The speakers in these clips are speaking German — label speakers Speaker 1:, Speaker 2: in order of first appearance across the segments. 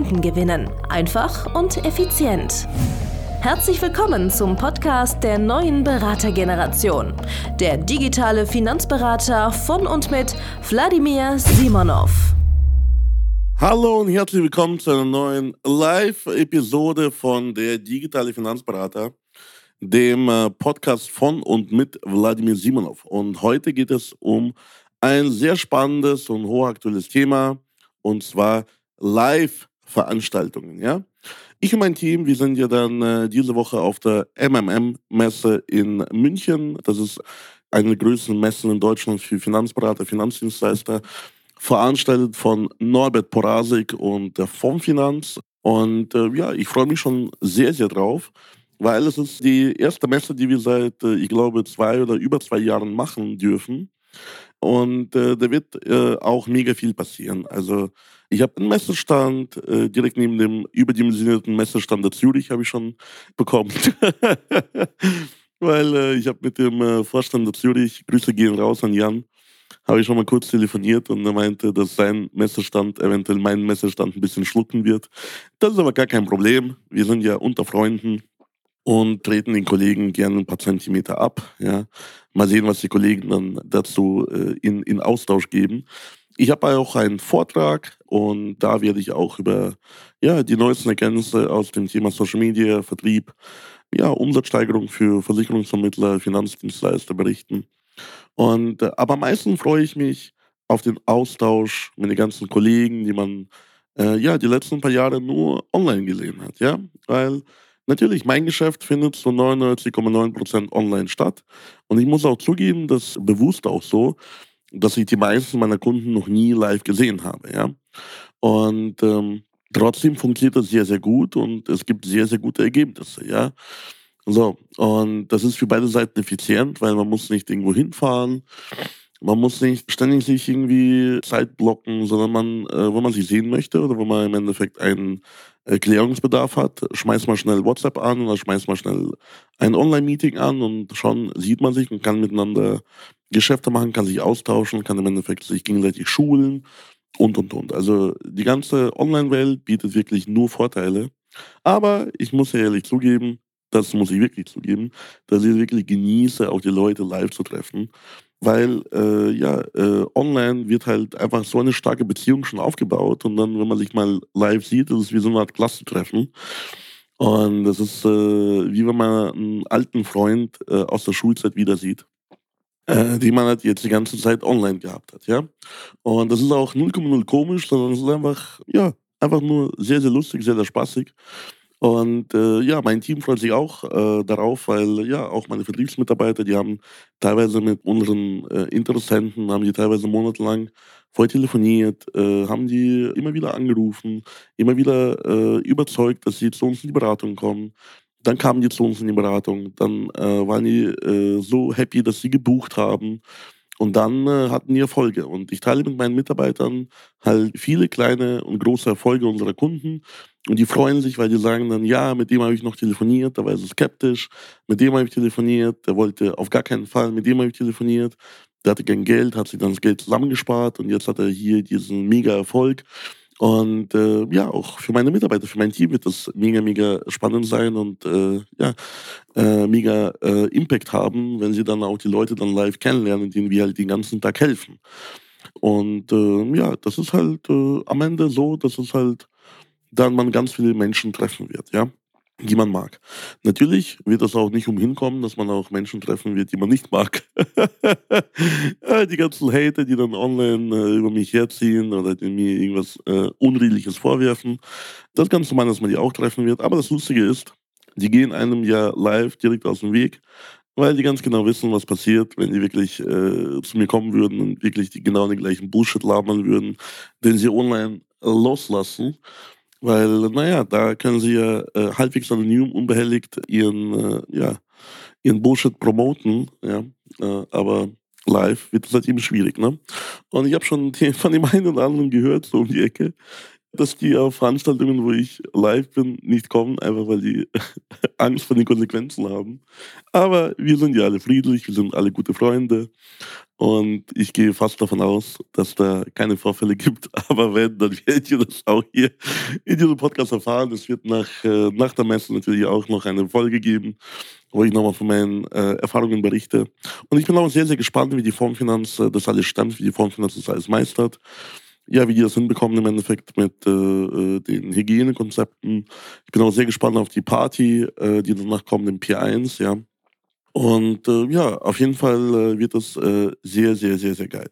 Speaker 1: Kunden gewinnen. Einfach und effizient. Herzlich willkommen zum Podcast der neuen Beratergeneration. Der digitale Finanzberater von und mit Wladimir Simonov.
Speaker 2: Hallo und herzlich willkommen zu einer neuen Live-Episode von der digitale Finanzberater, dem äh, Podcast von und mit Wladimir Simonov. Und heute geht es um ein sehr spannendes und hochaktuelles Thema, und zwar Live Veranstaltungen, ja. Ich und mein Team, wir sind ja dann äh, diese Woche auf der MMM-Messe in München. Das ist eine der größten Messen in Deutschland für Finanzberater, Finanzdienstleister, veranstaltet von Norbert Porasik und der Fondsfinanz. Und äh, ja, ich freue mich schon sehr, sehr drauf, weil es ist die erste Messe, die wir seit, äh, ich glaube, zwei oder über zwei Jahren machen dürfen. Und äh, da wird äh, auch mega viel passieren. Also ich habe einen Messestand äh, direkt neben dem überdimensionierten Messestand der Zürich habe ich schon bekommen. Weil äh, ich habe mit dem äh, Vorstand der Zürich, Grüße gehen raus an Jan, habe ich schon mal kurz telefoniert und er meinte, dass sein Messestand eventuell meinen Messestand ein bisschen schlucken wird. Das ist aber gar kein Problem. Wir sind ja unter Freunden und treten den Kollegen gerne ein paar Zentimeter ab. Ja. Mal sehen, was die Kollegen dann dazu äh, in, in Austausch geben. Ich habe auch einen Vortrag und da werde ich auch über ja, die neuesten Erkenntnisse aus dem Thema Social Media, Vertrieb, ja, Umsatzsteigerung für Versicherungsvermittler, Finanzdienstleister berichten. Und, äh, aber am meisten freue ich mich auf den Austausch mit den ganzen Kollegen, die man äh, ja, die letzten paar Jahre nur online gesehen hat. Ja? Weil Natürlich, mein Geschäft findet zu 99,9% online statt. Und ich muss auch zugeben, das bewusst auch so, dass ich die meisten meiner Kunden noch nie live gesehen habe. Ja? Und ähm, trotzdem funktioniert das sehr, sehr gut und es gibt sehr, sehr gute Ergebnisse. Ja? So, und das ist für beide Seiten effizient, weil man muss nicht irgendwo hinfahren. Man muss nicht ständig sich irgendwie Zeit blocken, sondern man, äh, wenn man sich sehen möchte oder wenn man im Endeffekt einen Erklärungsbedarf hat, schmeißt mal schnell WhatsApp an oder schmeißt mal schnell ein Online-Meeting an und schon sieht man sich und kann miteinander Geschäfte machen, kann sich austauschen, kann im Endeffekt sich gegenseitig schulen und und und. Also die ganze Online-Welt bietet wirklich nur Vorteile. Aber ich muss ja ehrlich zugeben, das muss ich wirklich zugeben, dass ich wirklich genieße, auch die Leute live zu treffen weil äh, ja, äh, online wird halt einfach so eine starke Beziehung schon aufgebaut und dann, wenn man sich mal live sieht, ist es wie so eine Art Klassentreffen. Und das ist äh, wie wenn man einen alten Freund äh, aus der Schulzeit wieder sieht, äh, den man halt jetzt die ganze Zeit online gehabt hat, ja. Und das ist auch 0,0 komisch, sondern es ist einfach, ja, einfach nur sehr, sehr lustig, sehr, sehr spaßig. Und äh, ja, mein Team freut sich auch äh, darauf, weil ja auch meine Vertriebsmitarbeiter, die haben teilweise mit unseren äh, Interessenten, haben die teilweise monatelang voll telefoniert, äh, haben die immer wieder angerufen, immer wieder äh, überzeugt, dass sie zu uns in die Beratung kommen. Dann kamen die zu uns in die Beratung, dann äh, waren die äh, so happy, dass sie gebucht haben. Und dann äh, hatten die Erfolge. Und ich teile mit meinen Mitarbeitern halt viele kleine und große Erfolge unserer Kunden. Und die freuen sich, weil die sagen dann, ja, mit dem habe ich noch telefoniert, da war er so skeptisch. Mit dem habe ich telefoniert, der wollte auf gar keinen Fall, mit dem habe ich telefoniert. Der hatte kein Geld, hat sich dann das Geld zusammengespart und jetzt hat er hier diesen mega Erfolg. Und äh, ja, auch für meine Mitarbeiter, für mein Team wird das mega, mega spannend sein und äh, ja, äh, mega äh, Impact haben, wenn sie dann auch die Leute dann live kennenlernen, denen wir halt den ganzen Tag helfen. Und äh, ja, das ist halt äh, am Ende so, dass es halt dann man ganz viele Menschen treffen wird, ja die man mag. Natürlich wird das auch nicht umhin kommen, dass man auch Menschen treffen wird, die man nicht mag. die ganzen Hater, die dann online äh, über mich herziehen oder mir irgendwas äh, Unredliches vorwerfen. Das ganz normal, dass man die auch treffen wird. Aber das Lustige ist, die gehen einem ja live direkt aus dem Weg, weil die ganz genau wissen, was passiert, wenn die wirklich äh, zu mir kommen würden und wirklich die genau den gleichen Bullshit labern würden, den sie online loslassen Weil, naja, da können sie ja äh, halbwegs anonym, unbehelligt ihren, äh, ja, ihren Bullshit promoten, ja. Äh, aber live wird es halt eben schwierig, ne? Und ich habe schon von dem einen oder anderen gehört, so um die Ecke, dass die auf Veranstaltungen, wo ich live bin, nicht kommen, einfach weil die Angst vor den Konsequenzen haben. Aber wir sind ja alle friedlich, wir sind alle gute Freunde. Und ich gehe fast davon aus, dass da keine Vorfälle gibt. Aber wenn, dann werdet ihr das auch hier in diesem Podcast erfahren. Es wird nach, äh, nach der Messe natürlich auch noch eine Folge geben, wo ich nochmal von meinen äh, Erfahrungen berichte. Und ich bin auch sehr, sehr gespannt, wie die Formfinanz äh, das alles stemmt, wie die Formfinanz das alles meistert ja, wie die das hinbekommen im Endeffekt mit äh, äh, den Hygienekonzepten. Ich bin auch sehr gespannt auf die Party, äh, die danach kommt im P1, ja. Und äh, ja, auf jeden Fall äh, wird das äh, sehr, sehr, sehr, sehr geil.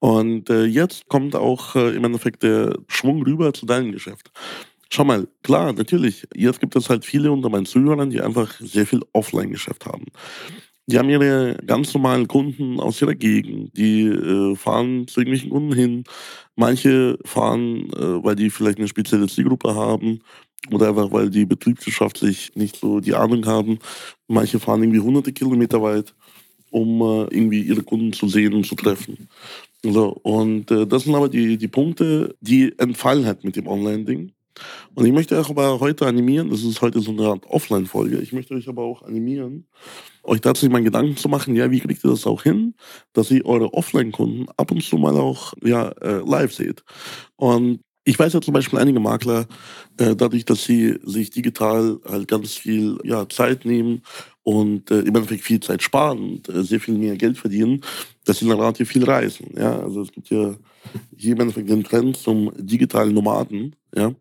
Speaker 2: Und äh, jetzt kommt auch äh, im Endeffekt der Schwung rüber zu deinem Geschäft. Schau mal, klar, natürlich, jetzt gibt es halt viele unter meinen Zuhörern, die einfach sehr viel Offline-Geschäft haben. Die haben ihre ganz normalen Kunden aus ihrer Gegend. Die äh, fahren zu irgendwelchen Kunden hin. Manche fahren, äh, weil die vielleicht eine spezielle Zielgruppe haben oder einfach weil die betriebswirtschaftlich nicht so die Ahnung haben. Manche fahren irgendwie hunderte Kilometer weit, um äh, irgendwie ihre Kunden zu sehen und zu treffen. So, und äh, das sind aber die, die Punkte, die entfallen halt mit dem Online-Ding. Und ich möchte euch aber heute animieren, das ist heute so eine Art Offline-Folge, ich möchte euch aber auch animieren, euch dazu mal Gedanken zu machen, ja, wie kriegt ihr das auch hin, dass ihr eure Offline-Kunden ab und zu mal auch ja, äh, live seht. Und ich weiß ja zum Beispiel einige Makler, äh, dadurch, dass sie sich digital halt ganz viel ja, Zeit nehmen und äh, im Endeffekt viel Zeit sparen und äh, sehr viel mehr Geld verdienen, dass sie dann relativ viel reisen. Ja? Also es gibt ja hier im Endeffekt den Trend zum digitalen Nomaden. Ja?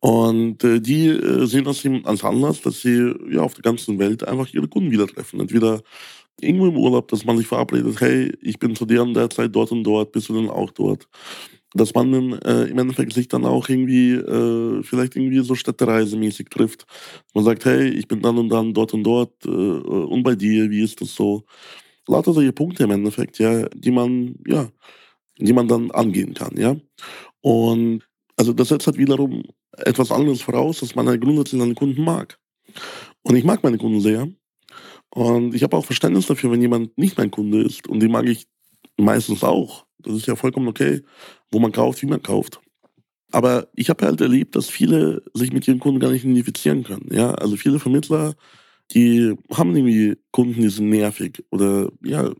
Speaker 2: Und äh, die äh, sehen das eben als Anlass, dass sie ja auf der ganzen Welt einfach ihre Kunden wieder treffen. Entweder irgendwo im Urlaub, dass man sich verabredet, hey, ich bin zu der und der Zeit dort und dort, bist du denn auch dort? Dass man äh, im Endeffekt sich dann auch irgendwie, äh, vielleicht irgendwie so städtereisemäßig trifft. Man sagt, hey, ich bin dann und dann dort und dort äh, und bei dir, wie ist das so? Lauter solche Punkte im Endeffekt, ja, die man, ja, die man dann angehen kann, ja. Und also das setzt halt wiederum etwas anderes voraus, dass man halt grundsätzlich seine Kunden mag. Und ich mag meine Kunden sehr. Und ich habe auch Verständnis dafür, wenn jemand nicht mein Kunde ist. Und die mag ich meistens auch. Das ist ja vollkommen okay, wo man kauft, wie man kauft. Aber ich habe halt erlebt, dass viele sich mit ihren Kunden gar nicht identifizieren können. Ja, also viele Vermittler, die haben irgendwie Kunden, die sind nervig oder ja,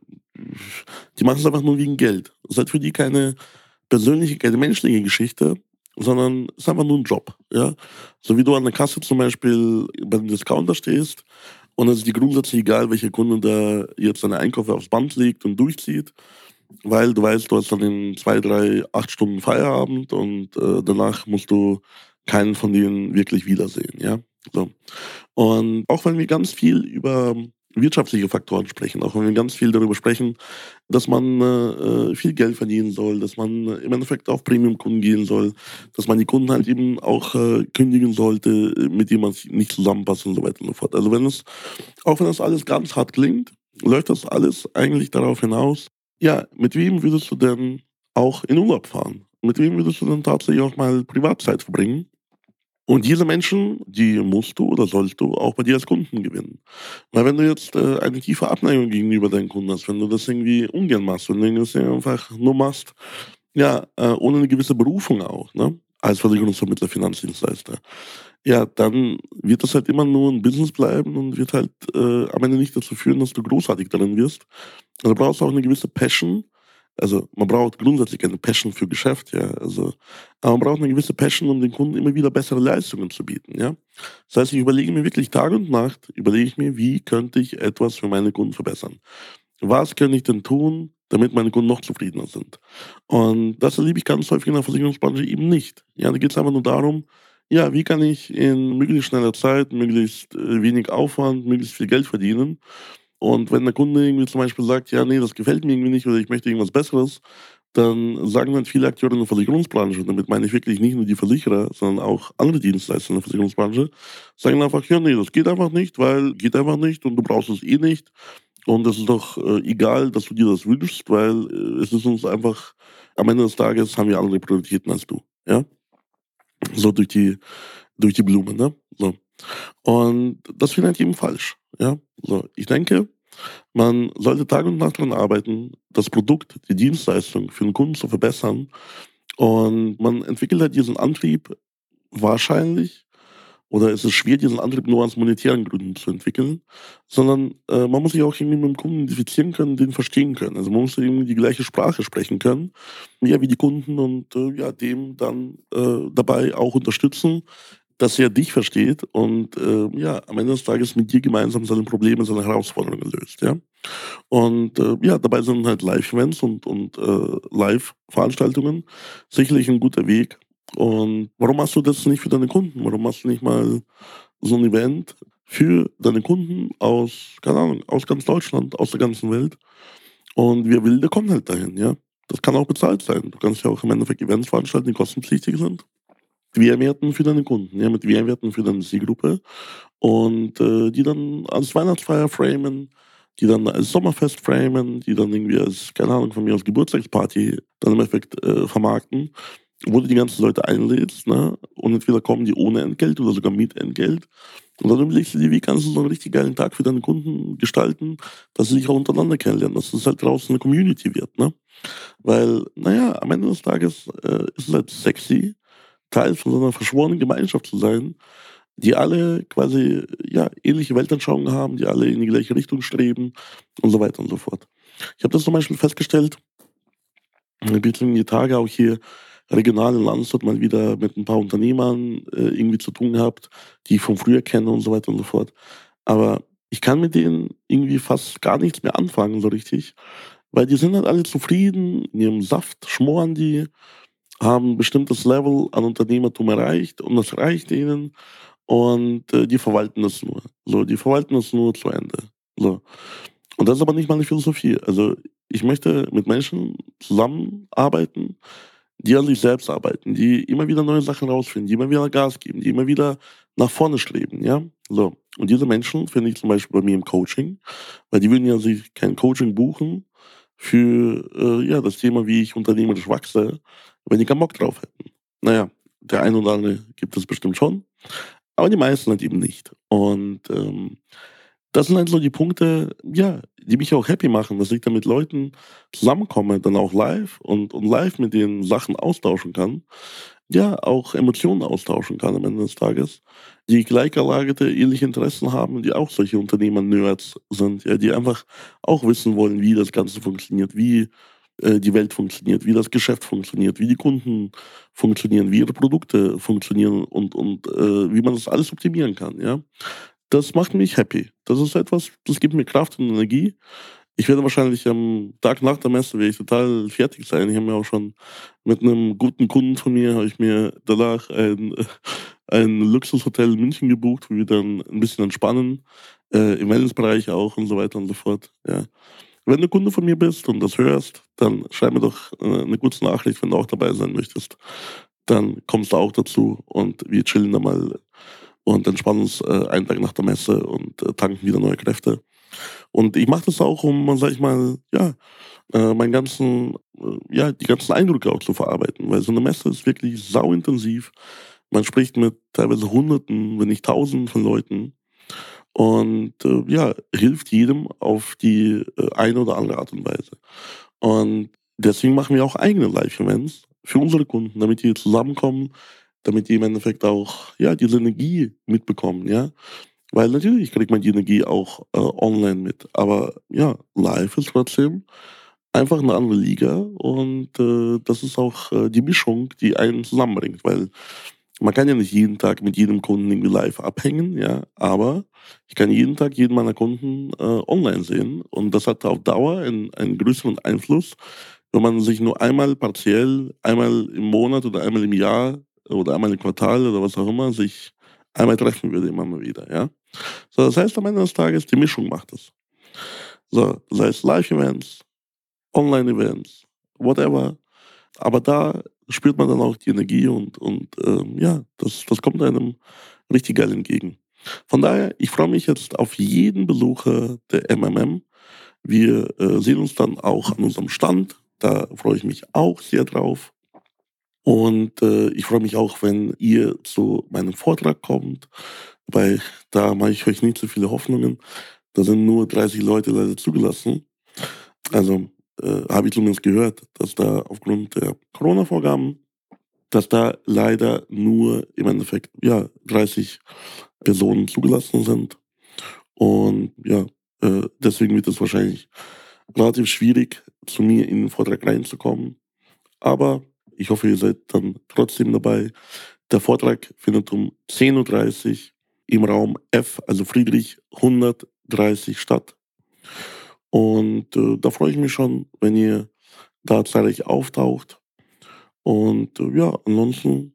Speaker 2: die machen es einfach nur wegen Geld. Das ist halt für die keine persönliche, keine menschliche Geschichte, sondern es ist einfach nur ein Job. Ja? So wie du an der Kasse zum Beispiel bei dem Discounter stehst und es ist dir grundsätzlich egal, welcher Kunde da jetzt seine Einkäufe aufs Band legt und durchzieht, weil du weißt, du hast dann in zwei, drei, acht Stunden Feierabend und äh, danach musst du keinen von denen wirklich wiedersehen. Ja? So. Und auch wenn wir ganz viel über wirtschaftliche Faktoren sprechen, auch wenn wir ganz viel darüber sprechen, dass man äh, viel Geld verdienen soll, dass man im Endeffekt auf Premium-Kunden gehen soll, dass man die Kunden halt eben auch äh, kündigen sollte, mit denen man nicht zusammenpasst und so weiter und so fort. Also wenn es, auch wenn das alles ganz hart klingt, läuft das alles eigentlich darauf hinaus, ja, mit wem würdest du denn auch in Urlaub fahren? Mit wem würdest du denn tatsächlich auch mal Privatzeit verbringen? Und diese Menschen, die musst du oder sollst du auch bei dir als Kunden gewinnen. Weil wenn du jetzt äh, eine tiefe Abneigung gegenüber deinen Kunden hast, wenn du das irgendwie ungern machst, wenn du das einfach nur machst, ja, äh, ohne eine gewisse Berufung auch, ne? als Versicherungsvermittler, Finanzdienstleister, ja, dann wird das halt immer nur ein Business bleiben und wird halt äh, am Ende nicht dazu führen, dass du großartig darin wirst. Also du brauchst auch eine gewisse Passion, also man braucht grundsätzlich eine Passion für Geschäft, ja. Also, aber man braucht eine gewisse Passion, um den Kunden immer wieder bessere Leistungen zu bieten, ja. Das heißt, ich überlege mir wirklich Tag und Nacht, überlege ich mir, wie könnte ich etwas für meine Kunden verbessern? Was kann ich denn tun, damit meine Kunden noch zufriedener sind? Und das erlebe ich ganz häufig in der Versicherungsbranche eben nicht. Ja, da geht es einfach nur darum, ja, wie kann ich in möglichst schneller Zeit, möglichst äh, wenig Aufwand, möglichst viel Geld verdienen? Und wenn der Kunde irgendwie zum Beispiel sagt, ja, nee, das gefällt mir irgendwie nicht oder ich möchte irgendwas Besseres, dann sagen dann viele Akteure in der Versicherungsbranche, und damit meine ich wirklich nicht nur die Versicherer, sondern auch andere Dienstleister in der Versicherungsbranche, sagen einfach, ja, nee, das geht einfach nicht, weil geht einfach nicht und du brauchst es eh nicht. Und es ist doch äh, egal, dass du dir das wünschst, weil äh, es ist uns einfach, am Ende des Tages haben wir andere Prioritäten als du. Ja? So durch die, durch die Blume, ne? So. Und das finde ich eben falsch, ja? So. Ich denke, man sollte Tag und Nacht daran arbeiten, das Produkt, die Dienstleistung für den Kunden zu verbessern. Und man entwickelt halt diesen Antrieb wahrscheinlich oder es ist schwer, diesen Antrieb nur aus monetären Gründen zu entwickeln, sondern äh, man muss sich auch irgendwie mit dem Kunden identifizieren können, den verstehen können. Also man muss irgendwie die gleiche Sprache sprechen können, ja, wie die Kunden und äh, ja, dem dann äh, dabei auch unterstützen, dass er dich versteht und äh, ja, am Ende des Tages mit dir gemeinsam seine Probleme, seine Herausforderungen löst, ja. Und äh, ja, dabei sind halt Live-Events und, und äh, Live-Veranstaltungen sicherlich ein guter Weg, und warum machst du das nicht für deine Kunden? Warum machst du nicht mal so ein Event für deine Kunden aus, keine Ahnung, aus ganz Deutschland, aus der ganzen Welt? Und wer will, der kommt halt dahin, ja. Das kann auch bezahlt sein. Du kannst ja auch im Endeffekt Events veranstalten, die kostenpflichtig sind. Mehrwerten für deine Kunden, ja, mit Mehrwerten für deine Zielgruppe. Und äh, die dann als Weihnachtsfeier framen, die dann als Sommerfest framen, die dann irgendwie als, keine Ahnung, von mir als Geburtstagsparty dann im Endeffekt äh, vermarkten wo du die ganzen Leute einlädst, ne? Und entweder kommen die ohne Entgelt oder sogar mit Entgelt. Und dann überlegst du dir, wie kannst du so einen richtig geilen Tag für deine Kunden gestalten, dass sie sich auch untereinander kennenlernen, dass es halt draußen eine Community wird, ne? Weil, naja, am Ende des Tages äh, ist es halt sexy, Teil von so einer verschworenen Gemeinschaft zu sein, die alle quasi, ja, ähnliche Weltanschauungen haben, die alle in die gleiche Richtung streben und so weiter und so fort. Ich habe das zum Beispiel festgestellt, ein bisschen die Tage auch hier regional in Landshut mal wieder mit ein paar Unternehmern äh, irgendwie zu tun gehabt, die ich von früher kenne und so weiter und so fort. Aber ich kann mit denen irgendwie fast gar nichts mehr anfangen, so richtig. Weil die sind halt alle zufrieden, in ihrem Saft schmoren die, haben ein bestimmtes Level an Unternehmertum erreicht und das reicht ihnen und äh, die verwalten das nur. So, die verwalten das nur zu Ende. So. Und das ist aber nicht meine Philosophie. Also ich möchte mit Menschen zusammenarbeiten, die an sich selbst arbeiten, die immer wieder neue Sachen rausfinden, die immer wieder Gas geben, die immer wieder nach vorne streben, ja. So. Und diese Menschen finde ich zum Beispiel bei mir im Coaching, weil die würden ja sich kein Coaching buchen für äh, ja, das Thema, wie ich unternehmerisch wachse, wenn die keinen Bock drauf hätten. Naja, der eine oder andere gibt es bestimmt schon, aber die meisten halt eben nicht. Und ähm, das sind halt so die Punkte, ja, die mich auch happy machen, dass ich da mit Leuten zusammenkomme, dann auch live und, und live mit den Sachen austauschen kann. Ja, auch Emotionen austauschen kann am Ende des Tages, die gleicherlagerte, ähnliche Interessen haben, die auch solche Unternehmer-Nerds sind, ja, die einfach auch wissen wollen, wie das Ganze funktioniert, wie äh, die Welt funktioniert, wie das Geschäft funktioniert, wie die Kunden funktionieren, wie ihre Produkte funktionieren und, und äh, wie man das alles optimieren kann. Ja? Das macht mich happy. Das ist etwas, das gibt mir Kraft und Energie. Ich werde wahrscheinlich am Tag nach der Messe werde ich total fertig sein. Ich habe mir auch schon mit einem guten Kunden von mir, habe ich mir danach ein, ein Luxushotel in München gebucht, wo wir dann ein bisschen entspannen, äh, im Wellnessbereich auch und so weiter und so fort. Ja. Wenn du Kunde von mir bist und das hörst, dann schreib mir doch äh, eine gute Nachricht, wenn du auch dabei sein möchtest. Dann kommst du auch dazu und wir chillen da mal und entspannen uns äh, einen Tag nach der Messe und äh, tanken wieder neue Kräfte. Und ich mache das auch, um, sag ich mal, ja, äh, meinen ganzen, äh, ja, die ganzen Eindrücke auch zu verarbeiten, weil so eine Messe ist wirklich sauintensiv. Man spricht mit teilweise Hunderten, wenn nicht Tausenden von Leuten und äh, ja, hilft jedem auf die äh, eine oder andere Art und Weise. Und deswegen machen wir auch eigene Live-Events für unsere Kunden, damit die zusammenkommen, damit die im Endeffekt auch ja, diese Energie mitbekommen, ja. Weil natürlich kriegt man die Energie auch äh, online mit. Aber ja, live ist trotzdem einfach eine andere Liga und äh, das ist auch äh, die Mischung, die einen zusammenbringt, weil man kann ja nicht jeden Tag mit jedem Kunden irgendwie live abhängen, ja, aber ich kann jeden Tag jeden meiner Kunden äh, online sehen und das hat auf Dauer einen, einen größeren Einfluss, wenn man sich nur einmal partiell, einmal im Monat oder einmal im Jahr oder einmal im Quartal oder was auch immer sich einmal treffen würde, immer mal wieder. Ja? So, das heißt, am Ende des Tages, die Mischung macht es. So, sei es Live-Events, Online-Events, whatever. Aber da spürt man dann auch die Energie und, und ähm, ja, das, das kommt einem richtig geil entgegen. Von daher, ich freue mich jetzt auf jeden Besucher der MMM. Wir äh, sehen uns dann auch an unserem Stand. Da freue ich mich auch sehr drauf. Und äh, ich freue mich auch, wenn ihr zu meinem Vortrag kommt, weil da mache ich euch nicht so viele Hoffnungen. Da sind nur 30 Leute leider zugelassen. Also äh, habe ich zumindest gehört, dass da aufgrund der Corona-Vorgaben, dass da leider nur im Endeffekt ja 30 Personen zugelassen sind. Und ja, äh, deswegen wird es wahrscheinlich relativ schwierig, zu mir in den Vortrag reinzukommen. Aber ich hoffe, ihr seid dann trotzdem dabei. Der Vortrag findet um 10.30 Uhr im Raum F, also Friedrich 130 statt. Und äh, da freue ich mich schon, wenn ihr da zahlreich auftaucht. Und äh, ja, ansonsten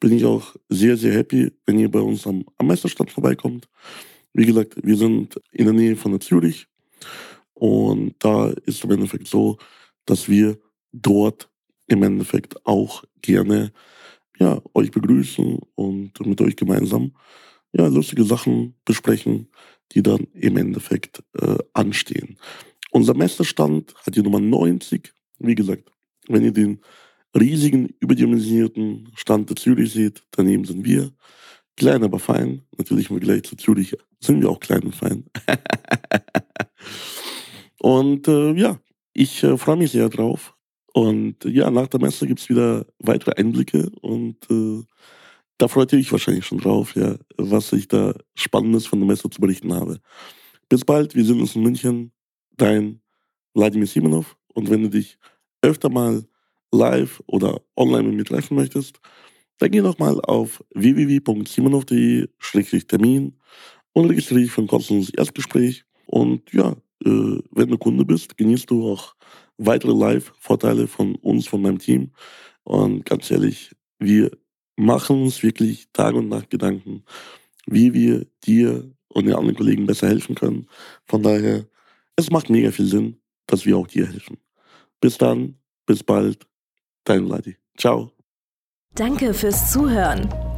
Speaker 2: bin ich auch sehr, sehr happy, wenn ihr bei uns am, am Messerstand vorbeikommt. Wie gesagt, wir sind in der Nähe von Zürich. Und da ist im Endeffekt so, dass wir dort im Endeffekt auch gerne ja, euch begrüßen und mit euch gemeinsam ja, lustige Sachen besprechen, die dann im Endeffekt äh, anstehen. Unser Messestand hat die Nummer 90. Wie gesagt, wenn ihr den riesigen, überdimensionierten Stand der Zürich seht, daneben sind wir. Klein, aber fein. Natürlich im Vergleich zu Zürich sind wir auch klein und fein. und äh, ja, ich äh, freue mich sehr drauf. Und ja, nach der Messe gibt es wieder weitere Einblicke und äh, da freut ihr euch wahrscheinlich schon drauf, ja, was ich da Spannendes von der Messe zu berichten habe. Bis bald, wir sehen uns in München. Dein Wladimir Simonov. Und wenn du dich öfter mal live oder online mit mir treffen möchtest, dann geh doch mal auf www.simonov.de-termin und registriere dich für ein kostenloses Erstgespräch. Und ja, äh, wenn du Kunde bist, genießt du auch weitere Live-Vorteile von uns, von meinem Team. Und ganz ehrlich, wir machen uns wirklich Tag und Nacht Gedanken, wie wir dir und den anderen Kollegen besser helfen können. Von daher, es macht mega viel Sinn, dass wir auch dir helfen. Bis dann, bis bald, dein Vladi. Ciao.
Speaker 1: Danke fürs Zuhören.